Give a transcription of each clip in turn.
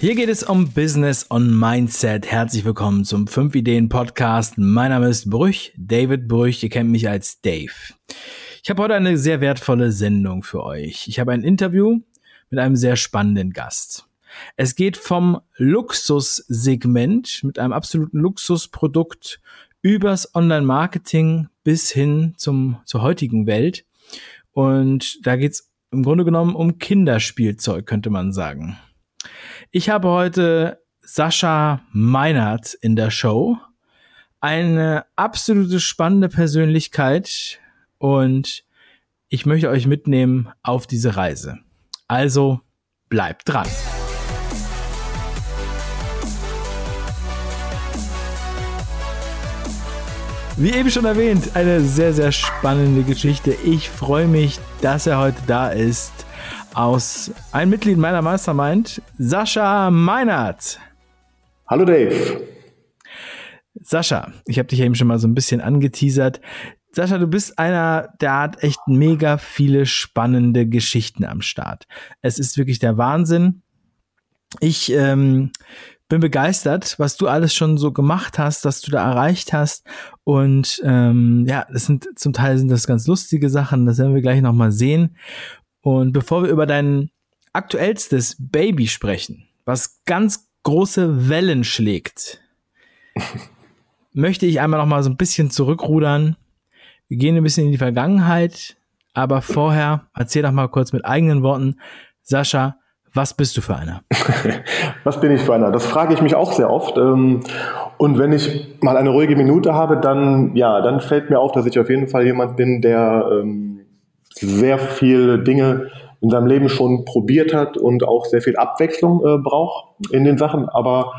Hier geht es um Business und Mindset. Herzlich willkommen zum 5 Ideen Podcast. Mein Name ist Brüch, David Brüch. Ihr kennt mich als Dave. Ich habe heute eine sehr wertvolle Sendung für euch. Ich habe ein Interview mit einem sehr spannenden Gast. Es geht vom Luxussegment mit einem absoluten Luxusprodukt übers Online-Marketing bis hin zum, zur heutigen Welt. Und da geht's im Grunde genommen um Kinderspielzeug, könnte man sagen. Ich habe heute Sascha Meinert in der Show. Eine absolute spannende Persönlichkeit und ich möchte euch mitnehmen auf diese Reise. Also bleibt dran. Wie eben schon erwähnt, eine sehr, sehr spannende Geschichte. Ich freue mich, dass er heute da ist. Aus ein Mitglied meiner Mastermind, Sascha Meinert. Hallo Dave. Sascha, ich habe dich eben schon mal so ein bisschen angeteasert. Sascha, du bist einer, der hat echt mega viele spannende Geschichten am Start. Es ist wirklich der Wahnsinn. Ich ähm, bin begeistert, was du alles schon so gemacht hast, dass du da erreicht hast. Und ähm, ja, das sind zum Teil sind das ganz lustige Sachen, das werden wir gleich nochmal sehen. Und bevor wir über dein aktuellstes Baby sprechen, was ganz große Wellen schlägt, möchte ich einmal nochmal so ein bisschen zurückrudern. Wir gehen ein bisschen in die Vergangenheit, aber vorher erzähl doch mal kurz mit eigenen Worten, Sascha, was bist du für einer? Was bin ich für einer? Das frage ich mich auch sehr oft. Ähm, und wenn ich mal eine ruhige Minute habe, dann, ja, dann fällt mir auf, dass ich auf jeden Fall jemand bin, der ähm, sehr viele Dinge in seinem Leben schon probiert hat und auch sehr viel Abwechslung äh, braucht in den Sachen, aber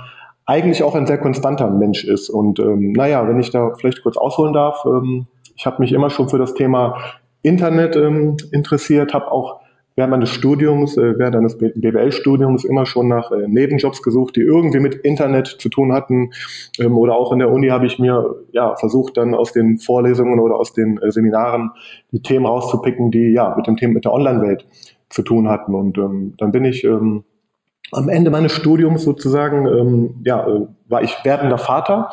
eigentlich auch ein sehr konstanter Mensch ist. Und ähm, naja, wenn ich da vielleicht kurz ausholen darf, ähm, ich habe mich immer schon für das Thema Internet ähm, interessiert, habe auch während meines Studiums, äh, während eines BWL-Studiums immer schon nach äh, Nebenjobs gesucht, die irgendwie mit Internet zu tun hatten. Ähm, oder auch in der Uni habe ich mir ja versucht, dann aus den Vorlesungen oder aus den äh, Seminaren die Themen rauszupicken, die ja mit dem Thema mit der Online-Welt zu tun hatten. Und ähm, dann bin ich ähm, am Ende meines Studiums sozusagen, ähm, ja, äh, war ich werdender Vater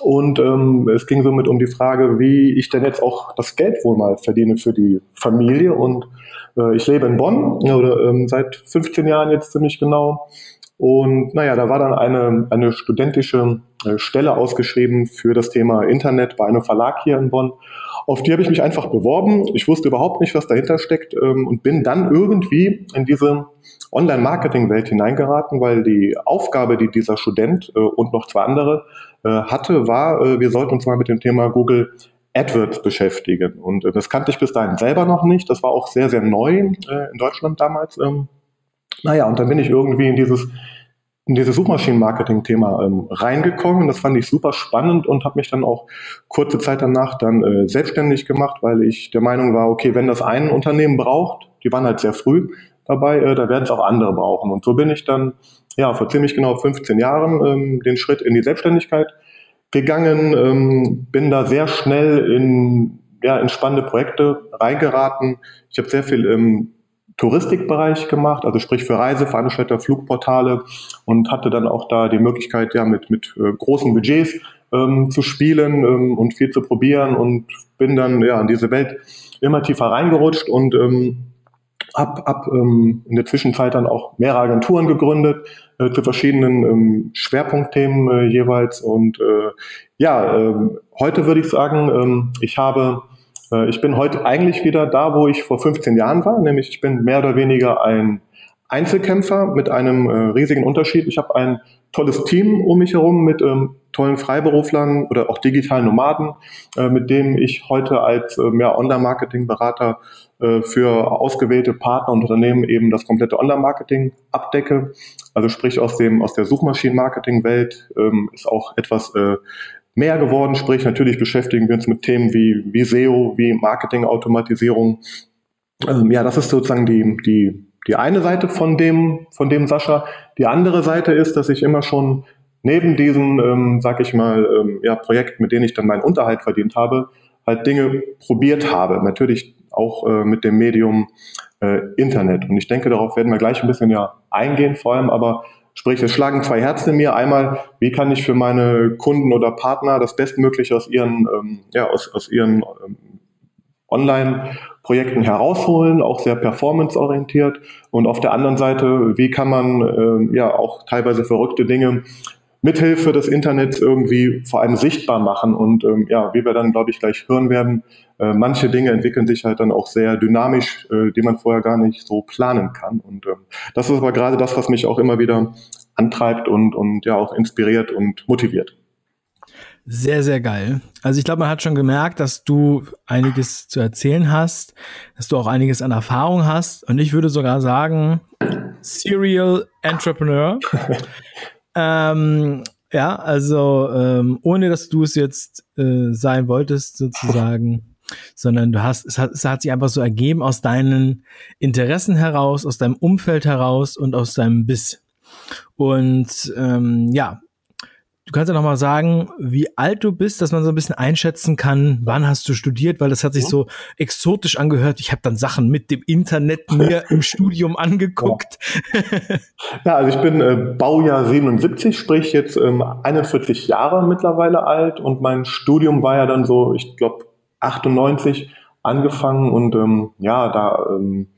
und ähm, es ging somit um die Frage, wie ich denn jetzt auch das Geld wohl mal verdiene für die Familie. Und äh, ich lebe in Bonn, oder ähm, seit 15 Jahren jetzt ziemlich genau. Und naja, da war dann eine, eine studentische äh, Stelle ausgeschrieben für das Thema Internet bei einem Verlag hier in Bonn. Auf die habe ich mich einfach beworben. Ich wusste überhaupt nicht, was dahinter steckt ähm, und bin dann irgendwie in diese Online-Marketing-Welt hineingeraten, weil die Aufgabe, die dieser Student äh, und noch zwei andere äh, hatte, war, äh, wir sollten uns mal mit dem Thema Google AdWords beschäftigen. Und äh, das kannte ich bis dahin selber noch nicht. Das war auch sehr, sehr neu äh, in Deutschland damals. Ähm. Naja, und dann bin ich irgendwie in dieses in dieses Suchmaschinenmarketing-Thema ähm, reingekommen. Das fand ich super spannend und habe mich dann auch kurze Zeit danach dann äh, selbstständig gemacht, weil ich der Meinung war, okay, wenn das ein Unternehmen braucht, die waren halt sehr früh dabei, äh, da werden es auch andere brauchen. Und so bin ich dann ja vor ziemlich genau 15 Jahren ähm, den Schritt in die Selbstständigkeit gegangen, ähm, bin da sehr schnell in ja, in spannende Projekte reingeraten. Ich habe sehr viel im Touristikbereich gemacht, also sprich für Reiseveranstalter, Flugportale und hatte dann auch da die Möglichkeit, ja, mit, mit äh, großen Budgets ähm, zu spielen ähm, und viel zu probieren und bin dann ja in diese Welt immer tiefer reingerutscht und ähm, hab, hab ähm, in der Zwischenzeit dann auch mehrere Agenturen gegründet äh, zu verschiedenen ähm, Schwerpunktthemen äh, jeweils. Und äh, ja, äh, heute würde ich sagen, ähm, ich habe äh, ich bin heute eigentlich wieder da, wo ich vor 15 Jahren war, nämlich ich bin mehr oder weniger ein Einzelkämpfer mit einem äh, riesigen Unterschied. Ich habe ein tolles Team um mich herum mit ähm, tollen Freiberuflern oder auch digitalen Nomaden, äh, mit denen ich heute als äh, mehr Online-Marketing-Berater äh, für ausgewählte Partner und Unternehmen eben das komplette Online-Marketing abdecke. Also sprich aus dem aus der Suchmaschinen-Marketing-Welt ähm, ist auch etwas äh, mehr geworden. Sprich, natürlich beschäftigen wir uns mit Themen wie, wie SEO, wie Marketingautomatisierung. Ähm, ja, das ist sozusagen die, die, die eine Seite von dem, von dem Sascha. Die andere Seite ist, dass ich immer schon neben diesen, ähm, sag ich mal, ähm, ja, Projekten, mit denen ich dann meinen Unterhalt verdient habe, halt Dinge probiert habe. Natürlich auch äh, mit dem Medium äh, Internet. Und ich denke, darauf werden wir gleich ein bisschen ja eingehen, vor allem aber Sprich, es schlagen zwei Herzen in mir. Einmal, wie kann ich für meine Kunden oder Partner das Bestmögliche aus ihren, ähm, ja, aus, aus ihren ähm, Online-Projekten herausholen, auch sehr performanceorientiert. Und auf der anderen Seite, wie kann man äh, ja auch teilweise verrückte Dinge mithilfe des Internets irgendwie vor allem sichtbar machen. Und ähm, ja, wie wir dann, glaube ich, gleich hören werden, äh, manche Dinge entwickeln sich halt dann auch sehr dynamisch, äh, die man vorher gar nicht so planen kann. Und ähm, das ist aber gerade das, was mich auch immer wieder antreibt und, und ja auch inspiriert und motiviert. Sehr, sehr geil. Also ich glaube, man hat schon gemerkt, dass du einiges zu erzählen hast, dass du auch einiges an Erfahrung hast. Und ich würde sogar sagen, Serial Entrepreneur. ähm, ja, also ähm, ohne dass du es jetzt äh, sein wolltest, sozusagen, sondern du hast, es hat, es hat sich einfach so ergeben aus deinen Interessen heraus, aus deinem Umfeld heraus und aus deinem Biss. Und ähm, ja, Du kannst ja noch mal sagen, wie alt du bist, dass man so ein bisschen einschätzen kann, wann hast du studiert, weil das hat sich so exotisch angehört. Ich habe dann Sachen mit dem Internet mir im Studium angeguckt. Ja, ja also ich bin äh, Baujahr 77, sprich jetzt ähm, 41 Jahre mittlerweile alt und mein Studium war ja dann so, ich glaube 98 angefangen und ähm, ja, da, ähm,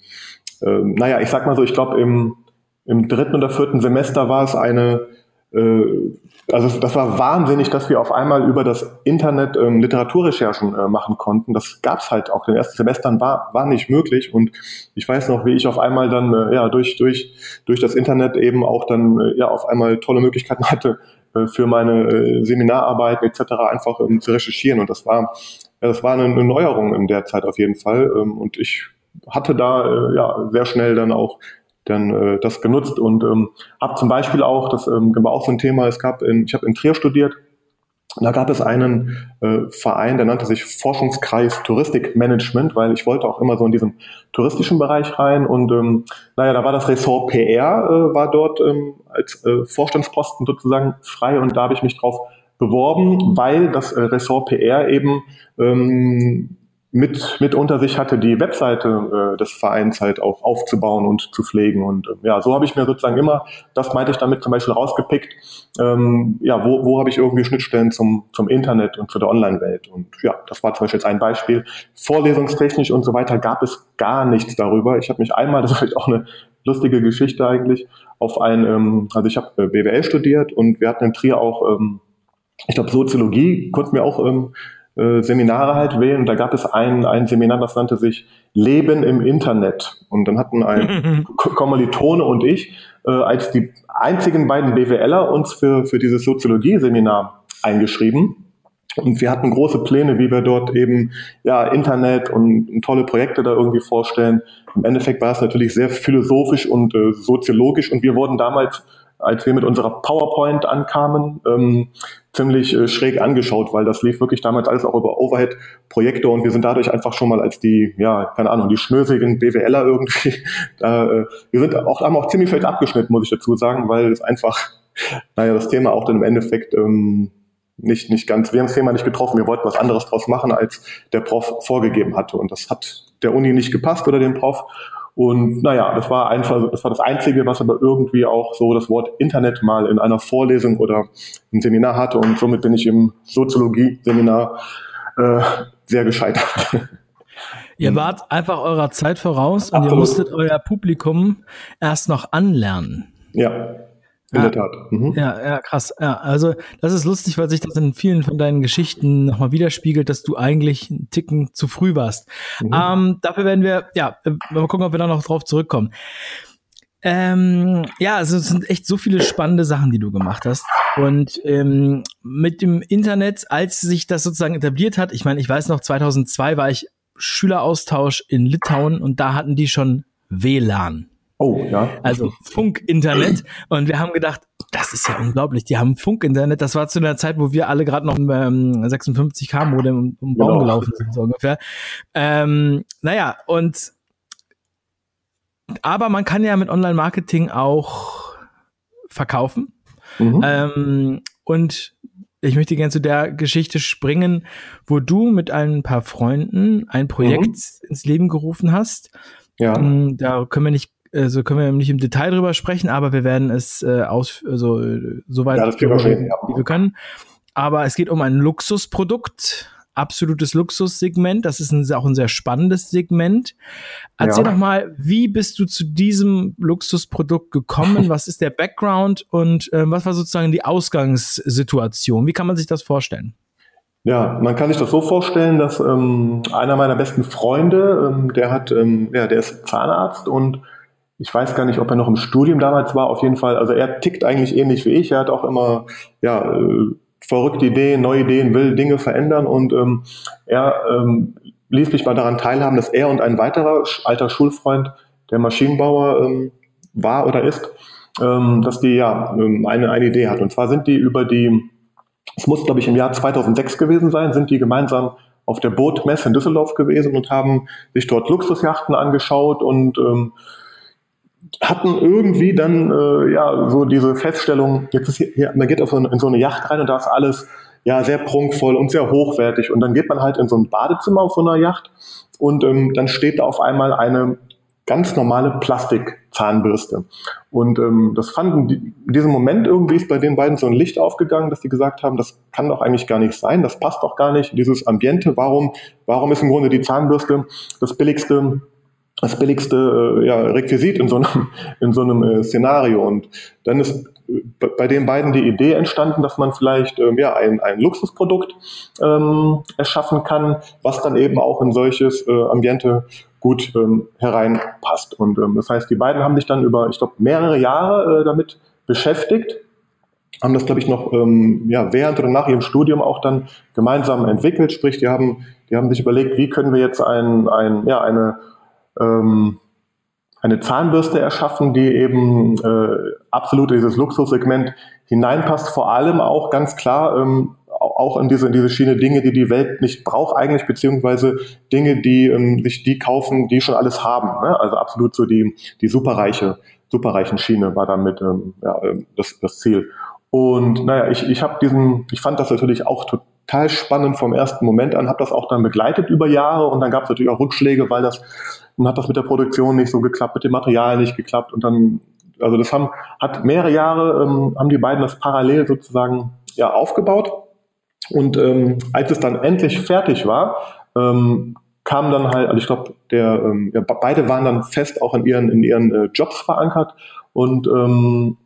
äh, naja, ich sag mal so, ich glaube im, im dritten oder vierten Semester war es eine also das war wahnsinnig, dass wir auf einmal über das Internet ähm, Literaturrecherchen äh, machen konnten. Das gab's halt auch in den ersten Semestern war war nicht möglich und ich weiß noch, wie ich auf einmal dann äh, ja durch durch durch das Internet eben auch dann äh, ja auf einmal tolle Möglichkeiten hatte äh, für meine äh, Seminararbeiten etc. einfach ähm, zu recherchieren und das war ja, das war eine, eine Neuerung in der Zeit auf jeden Fall ähm, und ich hatte da äh, ja sehr schnell dann auch dann äh, das genutzt. Und ähm, habe zum Beispiel auch, das ähm, war auch so ein Thema, es gab, in, ich habe in Trier studiert, da gab es einen äh, Verein, der nannte sich Forschungskreis Touristikmanagement, weil ich wollte auch immer so in diesen touristischen Bereich rein. Und ähm, naja, da war das Ressort PR, äh, war dort ähm, als äh, Vorstandsposten sozusagen frei. Und da habe ich mich drauf beworben, weil das äh, Ressort PR eben ähm, mit, mit unter sich hatte, die Webseite äh, des Vereins halt auch aufzubauen und zu pflegen. Und äh, ja, so habe ich mir sozusagen immer, das meinte ich damit zum Beispiel rausgepickt, ähm, ja, wo, wo habe ich irgendwie Schnittstellen zum, zum Internet und zu der Online-Welt. Und ja, das war zum Beispiel jetzt ein Beispiel. Vorlesungstechnisch und so weiter gab es gar nichts darüber. Ich habe mich einmal, das ist vielleicht auch eine lustige Geschichte eigentlich, auf ein, ähm, also ich habe äh, BWL studiert und wir hatten in Trier auch, ähm, ich glaube, Soziologie, konnten wir auch ähm, äh, Seminare halt wählen. Da gab es ein, ein Seminar, das nannte sich Leben im Internet. Und dann hatten ein Kommilitone und ich äh, als die einzigen beiden BWLer uns für, für dieses Soziologie-Seminar eingeschrieben. Und wir hatten große Pläne, wie wir dort eben ja Internet und, und tolle Projekte da irgendwie vorstellen. Im Endeffekt war es natürlich sehr philosophisch und äh, soziologisch und wir wurden damals als wir mit unserer PowerPoint ankamen, ähm, ziemlich äh, schräg angeschaut, weil das lief wirklich damals alles auch über Overhead-Projekte und wir sind dadurch einfach schon mal als die, ja, keine Ahnung, die schnösigen BWLer irgendwie, da, äh, wir sind auch, haben auch ziemlich schlecht abgeschnitten, muss ich dazu sagen, weil es einfach, naja, das Thema auch dann im Endeffekt ähm, nicht, nicht ganz, wir haben das Thema nicht getroffen, wir wollten was anderes draus machen, als der Prof vorgegeben hatte. Und das hat der Uni nicht gepasst oder dem Prof und naja, das war einfach, das war das Einzige, was aber irgendwie auch so das Wort Internet mal in einer Vorlesung oder im Seminar hatte. Und somit bin ich im Soziologie-Seminar äh, sehr gescheitert. Ihr wart einfach eurer Zeit voraus und Absolut. ihr musstet euer Publikum erst noch anlernen. Ja. In ja, der Tat. Mhm. Ja, ja, krass. Ja, also das ist lustig, weil sich das in vielen von deinen Geschichten nochmal widerspiegelt, dass du eigentlich einen Ticken zu früh warst. Mhm. Ähm, dafür werden wir, ja, mal gucken, ob wir da noch drauf zurückkommen. Ähm, ja, also es sind echt so viele spannende Sachen, die du gemacht hast. Und ähm, mit dem Internet, als sich das sozusagen etabliert hat, ich meine, ich weiß noch, 2002 war ich Schüleraustausch in Litauen und da hatten die schon WLAN. Oh, ja. Also Funk-Internet. Und wir haben gedacht, das ist ja unglaublich. Die haben Funk-Internet. Das war zu einer Zeit, wo wir alle gerade noch im ähm, 56K-Modem um, um Baum genau. gelaufen sind, so ungefähr. Ähm, naja, und aber man kann ja mit Online-Marketing auch verkaufen. Mhm. Ähm, und ich möchte gerne zu der Geschichte springen, wo du mit ein paar Freunden ein Projekt mhm. ins Leben gerufen hast. Ja. Ähm, da können wir nicht also können wir nicht im Detail drüber sprechen, aber wir werden es äh, aus, also, soweit ja, reden, ja. wie wir können. Aber es geht um ein Luxusprodukt, absolutes Luxussegment. Das ist ein, auch ein sehr spannendes Segment. Erzähl ja. doch mal, wie bist du zu diesem Luxusprodukt gekommen? Was ist der Background und äh, was war sozusagen die Ausgangssituation? Wie kann man sich das vorstellen? Ja, man kann sich das so vorstellen, dass ähm, einer meiner besten Freunde, ähm, der hat, ähm, ja, der ist Zahnarzt und ich weiß gar nicht, ob er noch im Studium damals war. Auf jeden Fall, also er tickt eigentlich ähnlich wie ich. Er hat auch immer ja äh, verrückte Ideen, neue Ideen, will Dinge verändern und ähm, er ähm, ließ mich mal daran teilhaben, dass er und ein weiterer alter Schulfreund, der Maschinenbauer ähm, war oder ist, ähm, dass die ja ähm, eine, eine Idee hat. Und zwar sind die über die es muss, glaube ich, im Jahr 2006 gewesen sein, sind die gemeinsam auf der Bootmesse in Düsseldorf gewesen und haben sich dort Luxusjachten angeschaut und ähm, hatten irgendwie dann äh, ja so diese Feststellung, jetzt ist hier, man geht auf so eine, in so eine Yacht rein und da ist alles ja sehr prunkvoll und sehr hochwertig. Und dann geht man halt in so ein Badezimmer auf so einer Yacht und ähm, dann steht da auf einmal eine ganz normale Plastikzahnbürste. Und ähm, das fanden die, in diesem Moment irgendwie ist bei den beiden so ein Licht aufgegangen, dass die gesagt haben, das kann doch eigentlich gar nicht sein, das passt doch gar nicht, dieses Ambiente, warum, warum ist im Grunde die Zahnbürste das billigste das billigste äh, ja, Requisit in so einem, in so einem äh, Szenario. Und dann ist äh, bei den beiden die Idee entstanden, dass man vielleicht ähm, ja, ein, ein Luxusprodukt ähm, erschaffen kann, was dann eben auch in solches äh, Ambiente gut ähm, hereinpasst. Und ähm, das heißt, die beiden haben sich dann über, ich glaube, mehrere Jahre äh, damit beschäftigt, haben das, glaube ich, noch ähm, ja, während oder nach ihrem Studium auch dann gemeinsam entwickelt. Sprich, die haben, die haben sich überlegt, wie können wir jetzt ein, ein, ja, eine, ähm, eine Zahnbürste erschaffen, die eben äh, absolut in dieses Luxussegment hineinpasst, vor allem auch ganz klar ähm, auch in diese, in diese Schiene Dinge, die die Welt nicht braucht eigentlich, beziehungsweise Dinge, die ähm, sich die kaufen, die schon alles haben. Ne? Also absolut so die, die superreiche, superreichen Schiene war damit ähm, ja, ähm, das, das Ziel. Und naja, ich, ich habe diesen, ich fand das natürlich auch total spannend vom ersten Moment an, habe das auch dann begleitet über Jahre und dann gab es natürlich auch Rückschläge, weil das, dann hat das mit der Produktion nicht so geklappt, mit dem Material nicht geklappt und dann, also das haben, hat mehrere Jahre, ähm, haben die beiden das parallel sozusagen ja aufgebaut. Und ähm, als es dann endlich fertig war, ähm, kam dann halt, also ich glaube, der, ähm, ja, beide waren dann fest auch in ihren, in ihren äh, Jobs verankert und ähm,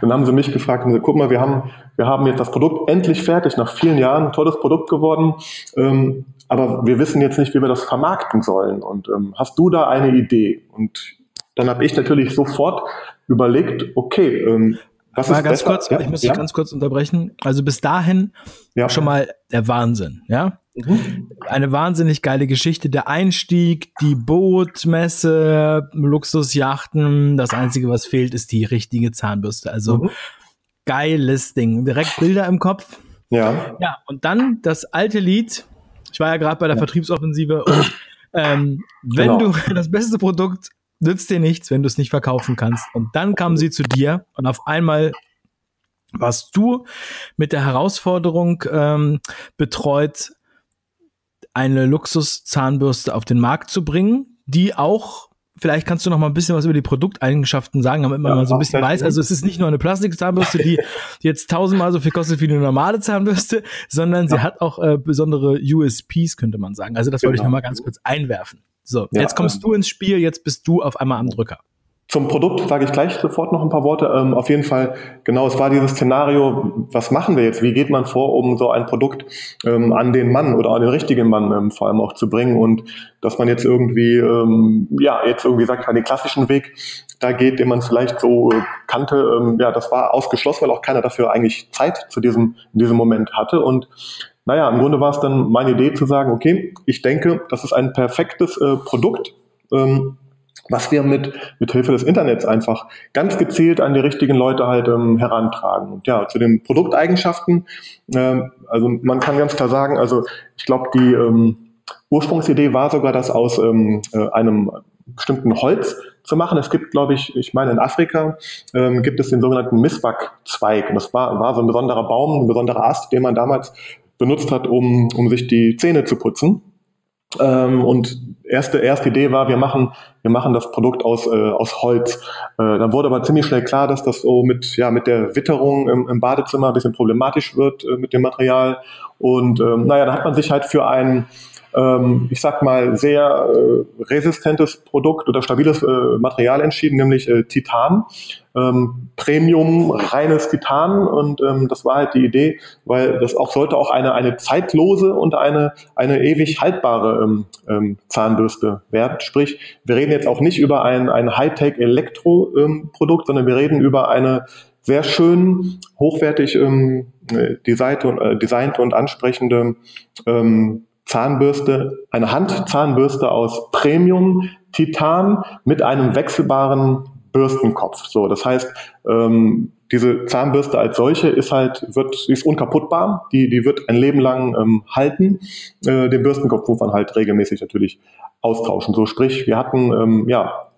dann, haben sie mich gefragt und gesagt, guck mal, wir haben, wir haben jetzt das Produkt endlich fertig, nach vielen Jahren, tolles Produkt geworden, ähm, aber wir wissen jetzt nicht, wie wir das vermarkten sollen. Und ähm, hast du da eine Idee? Und dann habe ich natürlich sofort überlegt, okay, ähm, was mal ganz besser? kurz, ja? ich muss dich ganz kurz unterbrechen. Also bis dahin ja. schon mal der Wahnsinn, ja? Mhm. Eine wahnsinnig geile Geschichte. Der Einstieg, die Bootmesse, Luxusjachten. Das Einzige, was fehlt, ist die richtige Zahnbürste. Also mhm. geiles Ding. Direkt Bilder im Kopf. Ja. Ja, und dann das alte Lied. Ich war ja gerade bei der ja. Vertriebsoffensive und ähm, wenn genau. du das beste Produkt nützt dir nichts, wenn du es nicht verkaufen kannst. Und dann kamen sie zu dir und auf einmal warst du mit der Herausforderung ähm, betreut, eine Luxuszahnbürste auf den Markt zu bringen, die auch Vielleicht kannst du noch mal ein bisschen was über die Produkteigenschaften sagen, damit man ja, mal so ein bisschen weiß. Also es ist nicht nur eine Plastikzahnbürste, die jetzt tausendmal so viel kostet wie eine normale Zahnbürste, sondern ja. sie hat auch äh, besondere USPs, könnte man sagen. Also das genau. wollte ich genau. noch mal ganz kurz einwerfen. So, ja, jetzt kommst ähm, du ins Spiel, jetzt bist du auf einmal am Drücker. Zum Produkt sage ich gleich sofort noch ein paar Worte. Ähm, auf jeden Fall, genau, es war dieses Szenario, was machen wir jetzt? Wie geht man vor, um so ein Produkt ähm, an den Mann oder an den richtigen Mann ähm, vor allem auch zu bringen? Und dass man jetzt irgendwie, ähm, ja, jetzt irgendwie sagt, man den klassischen Weg da geht, den man vielleicht so äh, kannte, ähm, ja, das war ausgeschlossen, weil auch keiner dafür eigentlich Zeit zu diesem, in diesem Moment hatte. Und naja, im Grunde war es dann meine Idee zu sagen, okay, ich denke, das ist ein perfektes äh, Produkt, ähm, was wir mit, mit Hilfe des Internets einfach ganz gezielt an die richtigen Leute halt ähm, herantragen. Und ja, zu den Produkteigenschaften, äh, also man kann ganz klar sagen, also ich glaube, die ähm, Ursprungsidee war sogar, das aus ähm, äh, einem bestimmten Holz zu machen. Es gibt, glaube ich, ich meine, in Afrika ähm, gibt es den sogenannten Miswak-Zweig. Und das war, war so ein besonderer Baum, ein besonderer Ast, den man damals benutzt hat, um, um sich die Zähne zu putzen. Ähm, und erste, erste Idee war, wir machen, wir machen das Produkt aus, äh, aus Holz. Äh, dann wurde aber ziemlich schnell klar, dass das so mit, ja, mit der Witterung im, im Badezimmer ein bisschen problematisch wird äh, mit dem Material. Und ähm, naja, da hat man sich halt für ein, ähm, ich sag mal, sehr äh, resistentes Produkt oder stabiles äh, Material entschieden, nämlich äh, Titan. Ähm, Premium, reines Titan und ähm, das war halt die Idee, weil das auch sollte auch eine, eine zeitlose und eine, eine ewig haltbare ähm, ähm, Zahnbürste werden. Sprich, wir reden jetzt auch nicht über ein, ein Hightech-Elektro-Produkt, sondern wir reden über eine sehr schön, hochwertig ähm, designt, und, äh, designt und ansprechende ähm, Zahnbürste, eine Handzahnbürste aus Premium Titan mit einem wechselbaren Bürstenkopf. So, das heißt, ähm, diese Zahnbürste als solche ist halt, wird, ist unkaputtbar, die, die wird ein Leben lang ähm, halten. Äh, den Bürstenkopf muss man halt regelmäßig natürlich austauschen. So sprich, wir hatten ähm, ja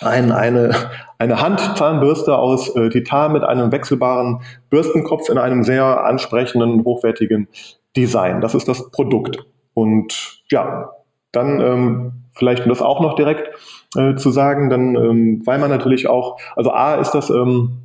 ein, eine, eine Handzahnbürste aus äh, Titan mit einem wechselbaren Bürstenkopf in einem sehr ansprechenden, hochwertigen Design. Das ist das Produkt. Und ja, dann ähm, vielleicht um das auch noch direkt äh, zu sagen, dann, ähm, weil man natürlich auch, also A ist das ähm,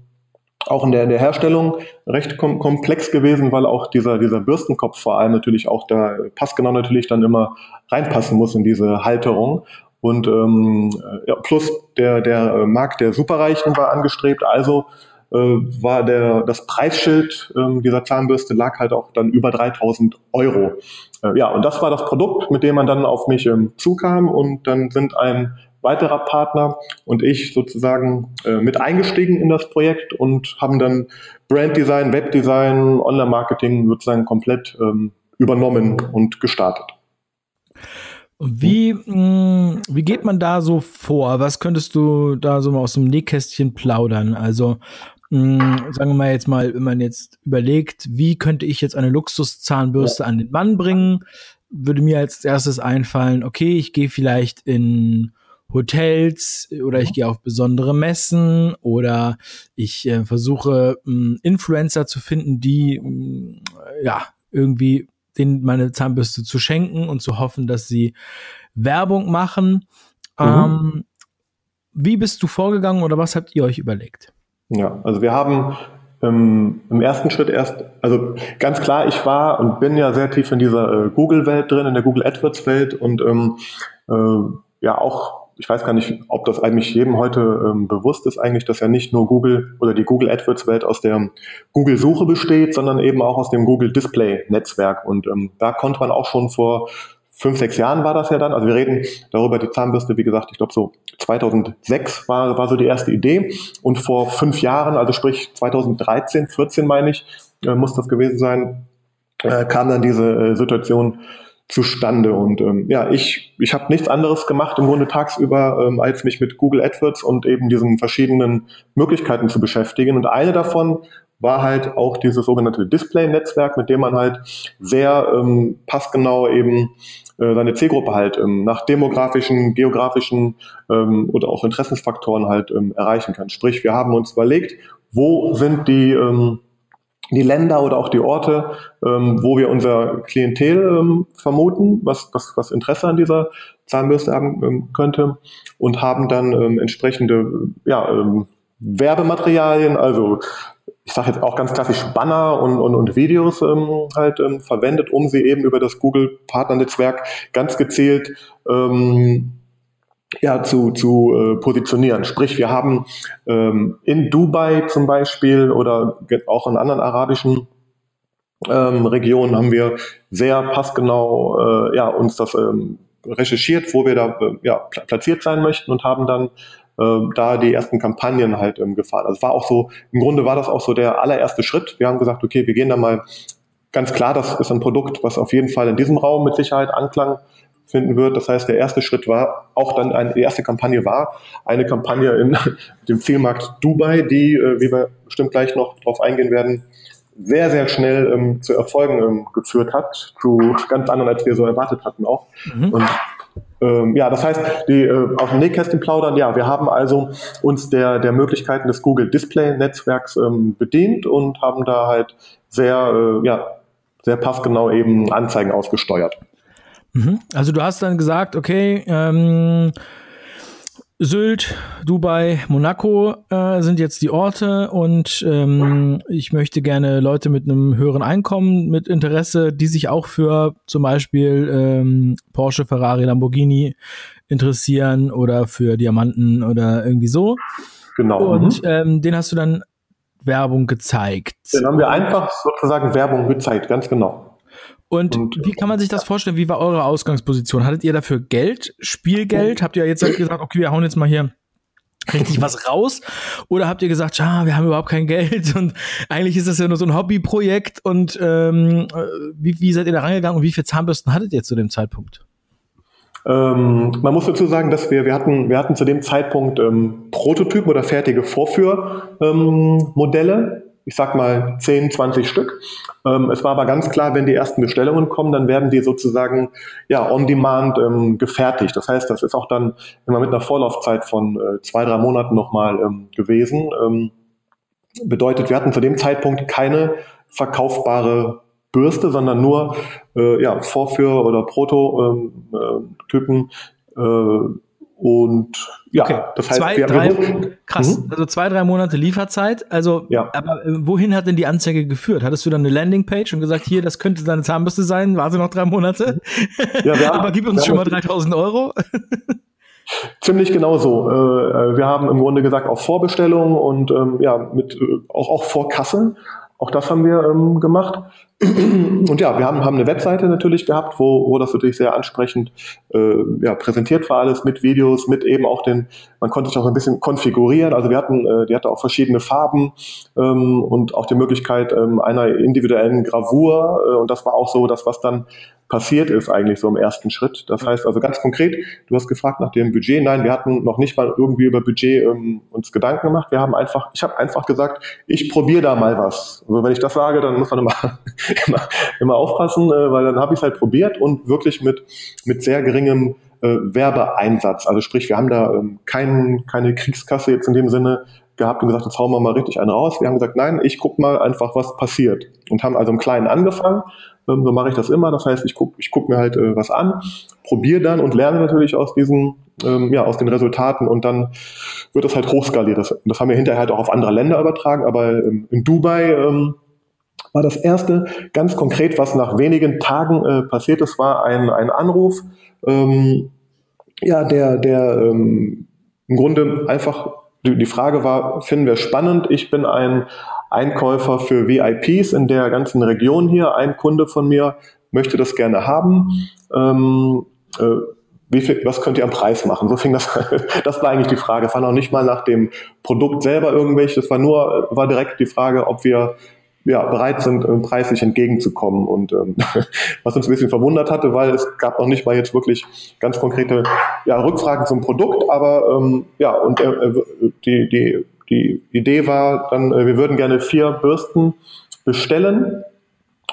auch in der, in der Herstellung recht kom komplex gewesen, weil auch dieser, dieser Bürstenkopf vor allem natürlich auch da passgenau natürlich dann immer reinpassen muss in diese Halterung. Und ähm, ja, plus der, der Markt der Superreichen war angestrebt, also äh, war der, das Preisschild ähm, dieser Zahnbürste lag halt auch dann über 3000 Euro. Äh, ja, und das war das Produkt, mit dem man dann auf mich ähm, zukam und dann sind ein weiterer Partner und ich sozusagen äh, mit eingestiegen in das Projekt und haben dann Branddesign, Webdesign, Online-Marketing sozusagen komplett ähm, übernommen und gestartet. Wie, mh, mm, wie geht man da so vor? Was könntest du da so mal aus dem Nähkästchen plaudern? Also, mh, mm, sagen wir mal jetzt mal, wenn man jetzt überlegt, wie könnte ich jetzt eine Luxuszahnbürste ja. an den Mann bringen, würde mir als erstes einfallen, okay, ich gehe vielleicht in Hotels oder ich gehe auf besondere Messen oder ich äh, versuche mh, Influencer zu finden, die mh, ja irgendwie den meine Zahnbürste zu schenken und zu hoffen, dass sie Werbung machen. Mhm. Ähm, wie bist du vorgegangen oder was habt ihr euch überlegt? Ja, also wir haben ähm, im ersten Schritt erst, also ganz klar, ich war und bin ja sehr tief in dieser äh, Google-Welt drin, in der Google AdWords-Welt und ähm, äh, ja auch, ich weiß gar nicht, ob das eigentlich jedem heute ähm, bewusst ist, eigentlich, dass ja nicht nur Google oder die Google AdWords-Welt aus der Google-Suche besteht, sondern eben auch aus dem Google Display-Netzwerk. Und ähm, da konnte man auch schon vor fünf, sechs Jahren war das ja dann. Also wir reden darüber, die Zahnbürste, wie gesagt, ich glaube so 2006 war, war so die erste Idee. Und vor fünf Jahren, also sprich 2013, 14 meine ich, äh, muss das gewesen sein, äh, kam dann diese äh, Situation zustande. Und ähm, ja, ich, ich habe nichts anderes gemacht im Grunde tagsüber, ähm, als mich mit Google AdWords und eben diesen verschiedenen Möglichkeiten zu beschäftigen. Und eine davon war halt auch dieses sogenannte Display-Netzwerk, mit dem man halt sehr ähm, passgenau eben äh, seine Zielgruppe halt ähm, nach demografischen, geografischen ähm, oder auch Interessensfaktoren halt ähm, erreichen kann. Sprich, wir haben uns überlegt, wo sind die ähm, die Länder oder auch die Orte, ähm, wo wir unser Klientel ähm, vermuten, was, was, was Interesse an dieser Zahnbürste haben ähm, könnte und haben dann ähm, entsprechende ja, ähm, Werbematerialien, also ich sage jetzt auch ganz klassisch Banner und, und, und Videos ähm, halt ähm, verwendet, um sie eben über das Google Partnernetzwerk ganz gezielt ähm, ja, zu, zu äh, positionieren. Sprich, wir haben ähm, in Dubai zum Beispiel oder auch in anderen arabischen ähm, Regionen haben wir sehr passgenau äh, ja, uns das ähm, recherchiert, wo wir da äh, ja, platziert sein möchten und haben dann da die ersten Kampagnen halt ähm, gefahren. Also es war auch so, im Grunde war das auch so der allererste Schritt. Wir haben gesagt, okay, wir gehen da mal ganz klar, das ist ein Produkt, was auf jeden Fall in diesem Raum mit Sicherheit Anklang finden wird. Das heißt, der erste Schritt war, auch dann eine, die erste Kampagne war eine Kampagne in dem Zielmarkt Dubai, die, äh, wie wir bestimmt gleich noch drauf eingehen werden, sehr, sehr schnell ähm, zu Erfolgen ähm, geführt hat, zu ganz anderen, als wir so erwartet hatten auch. Mhm. Und ähm, ja, das heißt, die äh, auf dem Nähkästchen plaudern, ja, wir haben also uns der, der Möglichkeiten des Google Display Netzwerks ähm, bedient und haben da halt sehr, äh, ja, sehr passgenau eben Anzeigen ausgesteuert. Mhm. Also du hast dann gesagt, okay, ähm, Sylt, Dubai, Monaco äh, sind jetzt die Orte und ähm, ich möchte gerne Leute mit einem höheren Einkommen, mit Interesse, die sich auch für zum Beispiel ähm, Porsche, Ferrari, Lamborghini interessieren oder für Diamanten oder irgendwie so. Genau. Und mhm. ähm, den hast du dann Werbung gezeigt. Den haben wir einfach sozusagen Werbung gezeigt, ganz genau. Und, und, wie kann man sich das vorstellen? Wie war eure Ausgangsposition? Hattet ihr dafür Geld, Spielgeld? Habt ihr jetzt halt gesagt, okay, wir hauen jetzt mal hier richtig was raus? Oder habt ihr gesagt, ja, wir haben überhaupt kein Geld und eigentlich ist das ja nur so ein Hobbyprojekt und ähm, wie, wie seid ihr da rangegangen und wie viele Zahnbürsten hattet ihr zu dem Zeitpunkt? Ähm, man muss dazu sagen, dass wir, wir hatten, wir hatten zu dem Zeitpunkt ähm, Prototypen oder fertige Vorführmodelle. Ich sag mal 10, 20 Stück. Ähm, es war aber ganz klar, wenn die ersten Bestellungen kommen, dann werden die sozusagen ja on demand ähm, gefertigt. Das heißt, das ist auch dann immer mit einer Vorlaufzeit von äh, zwei, drei Monaten nochmal ähm, gewesen. Ähm, bedeutet, wir hatten zu dem Zeitpunkt keine verkaufbare Bürste, sondern nur äh, ja, Vorführ- oder Prototypen, äh, äh, und ja, okay. das heißt, zwei, wir drei, krass, mhm. also zwei, drei Monate Lieferzeit. Also, ja. aber äh, wohin hat denn die Anzeige geführt? Hattest du dann eine Landingpage und gesagt, hier, das könnte deine Zahnbürste sein, warte noch drei Monate? Ja, haben, aber gib uns schon mal 3000 Euro. Ziemlich genau so. Äh, äh, wir haben im Grunde gesagt, auf Vorbestellung und ähm, ja, mit auch, auch vor Kasse. Auch das haben wir ähm, gemacht. Und ja, wir haben, haben eine Webseite natürlich gehabt, wo, wo das natürlich sehr ansprechend äh, ja, präsentiert war, alles mit Videos, mit eben auch den, man konnte sich auch ein bisschen konfigurieren. Also wir hatten, äh, die hatte auch verschiedene Farben ähm, und auch die Möglichkeit ähm, einer individuellen Gravur. Äh, und das war auch so das, was dann passiert ist eigentlich so im ersten Schritt. Das heißt also ganz konkret, du hast gefragt nach dem Budget. Nein, wir hatten noch nicht mal irgendwie über Budget ähm, uns Gedanken gemacht. Wir haben einfach, ich habe einfach gesagt, ich probiere da mal was. Also wenn ich das sage, dann muss man immer, immer, immer aufpassen, äh, weil dann habe ich es halt probiert und wirklich mit, mit sehr geringem äh, Werbeeinsatz. Also sprich, wir haben da ähm, kein, keine Kriegskasse jetzt in dem Sinne gehabt und gesagt, jetzt hauen wir mal richtig einen raus. Wir haben gesagt, nein, ich guck mal einfach, was passiert. Und haben also im Kleinen angefangen ähm, so mache ich das immer. Das heißt, ich gucke ich guck mir halt äh, was an, probiere dann und lerne natürlich aus diesen, ähm, ja, aus den Resultaten und dann wird das halt hochskaliert. Das, das haben wir hinterher halt auch auf andere Länder übertragen, aber ähm, in Dubai ähm, war das erste ganz konkret, was nach wenigen Tagen äh, passiert ist, war ein, ein Anruf, ähm, ja, der, der ähm, im Grunde einfach die Frage war, finden wir spannend. Ich bin ein Einkäufer für VIPs in der ganzen Region hier. Ein Kunde von mir möchte das gerne haben. Ähm, äh, wie viel, was könnt ihr am Preis machen? So fing das, das war eigentlich die Frage. Es war noch nicht mal nach dem Produkt selber irgendwelche, das war nur, war direkt die Frage, ob wir ja, bereit sind, ähm, preislich entgegenzukommen. Und ähm, was uns ein bisschen verwundert hatte, weil es gab noch nicht mal jetzt wirklich ganz konkrete ja, Rückfragen zum Produkt, aber ähm, ja, und äh, äh die, die die Idee war dann, äh, wir würden gerne vier Bürsten bestellen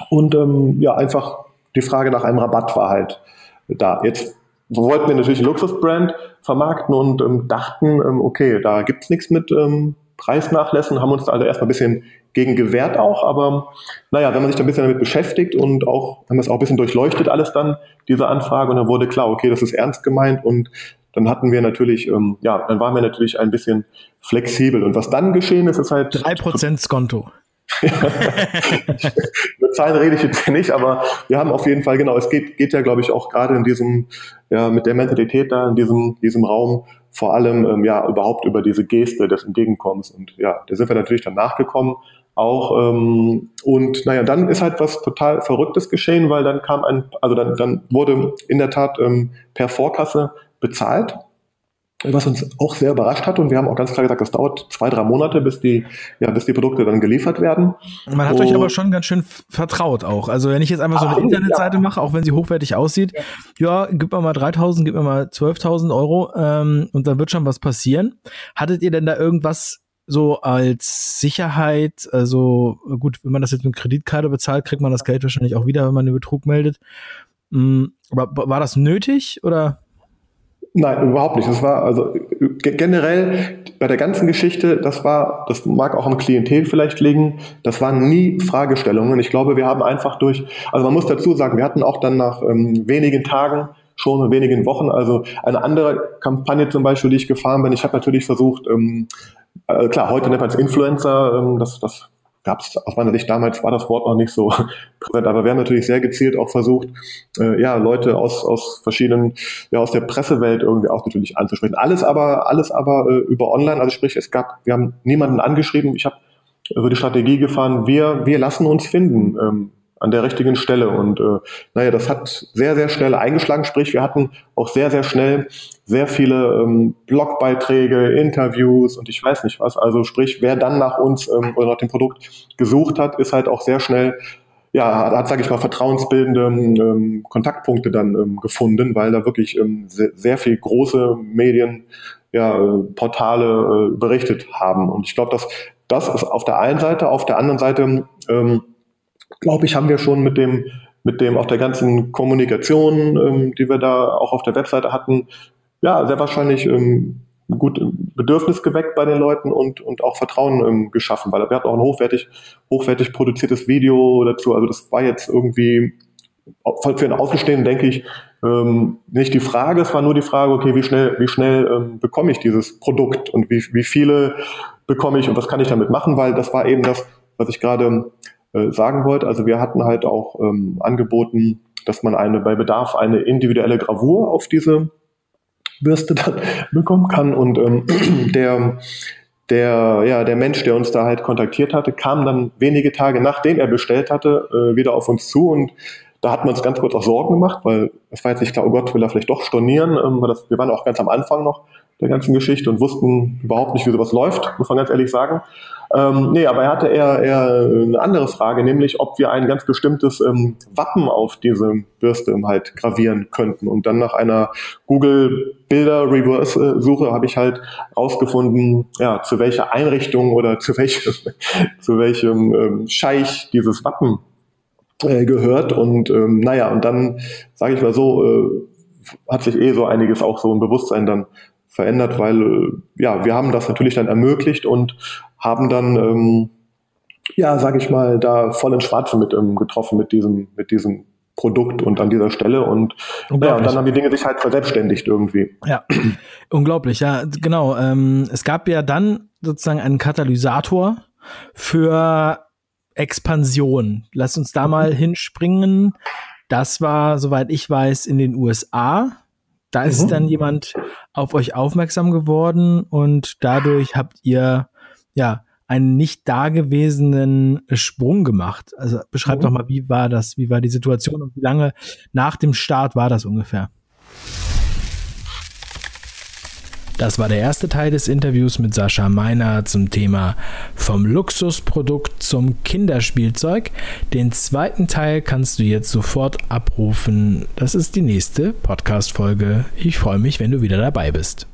und ähm, ja, einfach die Frage nach einem Rabatt war halt da. Jetzt wollten wir natürlich Luxusbrand vermarkten und ähm, dachten, ähm, okay, da gibt's nichts mit ähm, Preisnachlässen, haben uns also erstmal ein bisschen gegen gewehrt auch, aber naja, wenn man sich da ein bisschen damit beschäftigt und auch, haben wir es auch ein bisschen durchleuchtet alles dann, diese Anfrage, und dann wurde klar, okay, das ist ernst gemeint und dann hatten wir natürlich, ähm, ja, dann waren wir natürlich ein bisschen flexibel. Und was dann geschehen ist, ist halt. Drei Prozent Skonto. Mit Zahlen rede ich jetzt nicht, aber wir haben auf jeden Fall, genau, es geht, geht ja, glaube ich, auch gerade in diesem, ja, mit der Mentalität da, in diesem, diesem Raum, vor allem, ähm, ja, überhaupt über diese Geste des Entgegenkommens. Und ja, da sind wir natürlich dann nachgekommen auch. Ähm, und naja, dann ist halt was total Verrücktes geschehen, weil dann kam ein, also dann, dann wurde in der Tat ähm, per Vorkasse bezahlt, was uns auch sehr überrascht hat. Und wir haben auch ganz klar gesagt, es dauert zwei, drei Monate, bis die, ja, bis die Produkte dann geliefert werden. Man hat und euch aber schon ganz schön vertraut auch. Also wenn ich jetzt einfach so eine Internetseite ja. mache, auch wenn sie hochwertig aussieht, ja, gib mir mal 3000, gib mir mal 12.000 Euro ähm, und dann wird schon was passieren. Hattet ihr denn da irgendwas so als Sicherheit, also gut, wenn man das jetzt mit Kreditkarte bezahlt, kriegt man das Geld wahrscheinlich auch wieder, wenn man den Betrug meldet. Mm, aber war das nötig oder? Nein, überhaupt nicht. Das war also generell bei der ganzen Geschichte, das war, das mag auch am Klientel vielleicht liegen, das waren nie Fragestellungen. Ich glaube, wir haben einfach durch, also man muss dazu sagen, wir hatten auch dann nach ähm, wenigen Tagen schon in wenigen Wochen. Also eine andere Kampagne zum Beispiel, die ich gefahren bin, ich habe natürlich versucht, ähm, äh, klar, heute nennt man es Influencer, ähm, das, das gab es aus meiner Sicht damals war das Wort noch nicht so präsent, aber wir haben natürlich sehr gezielt auch versucht, äh, ja, Leute aus, aus verschiedenen, ja, aus der Pressewelt irgendwie auch natürlich anzusprechen. Alles aber, alles aber äh, über online, also sprich, es gab, wir haben niemanden angeschrieben, ich habe so die Strategie gefahren, wir, wir lassen uns finden. Ähm, an der richtigen Stelle. Und äh, naja, das hat sehr, sehr schnell eingeschlagen. Sprich, wir hatten auch sehr, sehr schnell sehr viele ähm, Blogbeiträge, Interviews und ich weiß nicht was. Also sprich, wer dann nach uns ähm, oder nach dem Produkt gesucht hat, ist halt auch sehr schnell ja, hat, sage ich mal, vertrauensbildende ähm, Kontaktpunkte dann ähm, gefunden, weil da wirklich ähm, sehr, sehr viel große Medien, ja, äh, Portale äh, berichtet haben. Und ich glaube, dass das ist auf der einen Seite, auf der anderen Seite ähm, glaube ich, haben wir schon mit dem, mit dem auch der ganzen Kommunikation, ähm, die wir da auch auf der Webseite hatten, ja, sehr wahrscheinlich ähm, gut Bedürfnis geweckt bei den Leuten und, und auch Vertrauen ähm, geschaffen, weil wir hatten auch ein hochwertig, hochwertig produziertes Video dazu. Also das war jetzt irgendwie für einen Außenstehenden, denke ich, ähm, nicht die Frage, es war nur die Frage, okay, wie schnell, wie schnell ähm, bekomme ich dieses Produkt und wie, wie viele bekomme ich und was kann ich damit machen, weil das war eben das, was ich gerade äh, sagen wollte. Also wir hatten halt auch ähm, angeboten, dass man eine bei Bedarf eine individuelle Gravur auf diese Bürste dann bekommen kann. Und ähm, der, der, ja, der Mensch, der uns da halt kontaktiert hatte, kam dann wenige Tage nachdem er bestellt hatte, äh, wieder auf uns zu und da hat man uns ganz kurz auch Sorgen gemacht, weil es war jetzt nicht klar, oh Gott, will er vielleicht doch stornieren. Ähm, das, wir waren auch ganz am Anfang noch der ganzen Geschichte und wussten überhaupt nicht, wie sowas läuft, muss man ganz ehrlich sagen. Ähm, nee, aber er hatte eher, eher eine andere Frage, nämlich ob wir ein ganz bestimmtes ähm, Wappen auf diese Bürste halt gravieren könnten. Und dann nach einer Google-Bilder-Reverse-Suche habe ich halt rausgefunden, ja, zu welcher Einrichtung oder zu welchem, zu welchem ähm, Scheich dieses Wappen äh, gehört. Und ähm, naja, und dann, sage ich mal so, äh, hat sich eh so einiges auch so im Bewusstsein dann verändert, weil äh, ja, wir haben das natürlich dann ermöglicht und haben dann ähm, ja, sage ich mal, da voll ins Schwarze mit ähm, getroffen mit diesem mit diesem Produkt und an dieser Stelle und ja, und dann haben die Dinge sich halt verselbstständigt irgendwie. Ja, unglaublich, ja, genau. Ähm, es gab ja dann sozusagen einen Katalysator für Expansion. Lass uns da mal hinspringen. Das war, soweit ich weiß, in den USA. Da ist mhm. dann jemand auf euch aufmerksam geworden und dadurch habt ihr ja einen nicht dagewesenen Sprung gemacht. Also beschreibt mhm. doch mal, wie war das, wie war die Situation und wie lange nach dem Start war das ungefähr? Das war der erste Teil des Interviews mit Sascha Meiner zum Thema vom Luxusprodukt zum Kinderspielzeug. Den zweiten Teil kannst du jetzt sofort abrufen. Das ist die nächste Podcast-Folge. Ich freue mich, wenn du wieder dabei bist.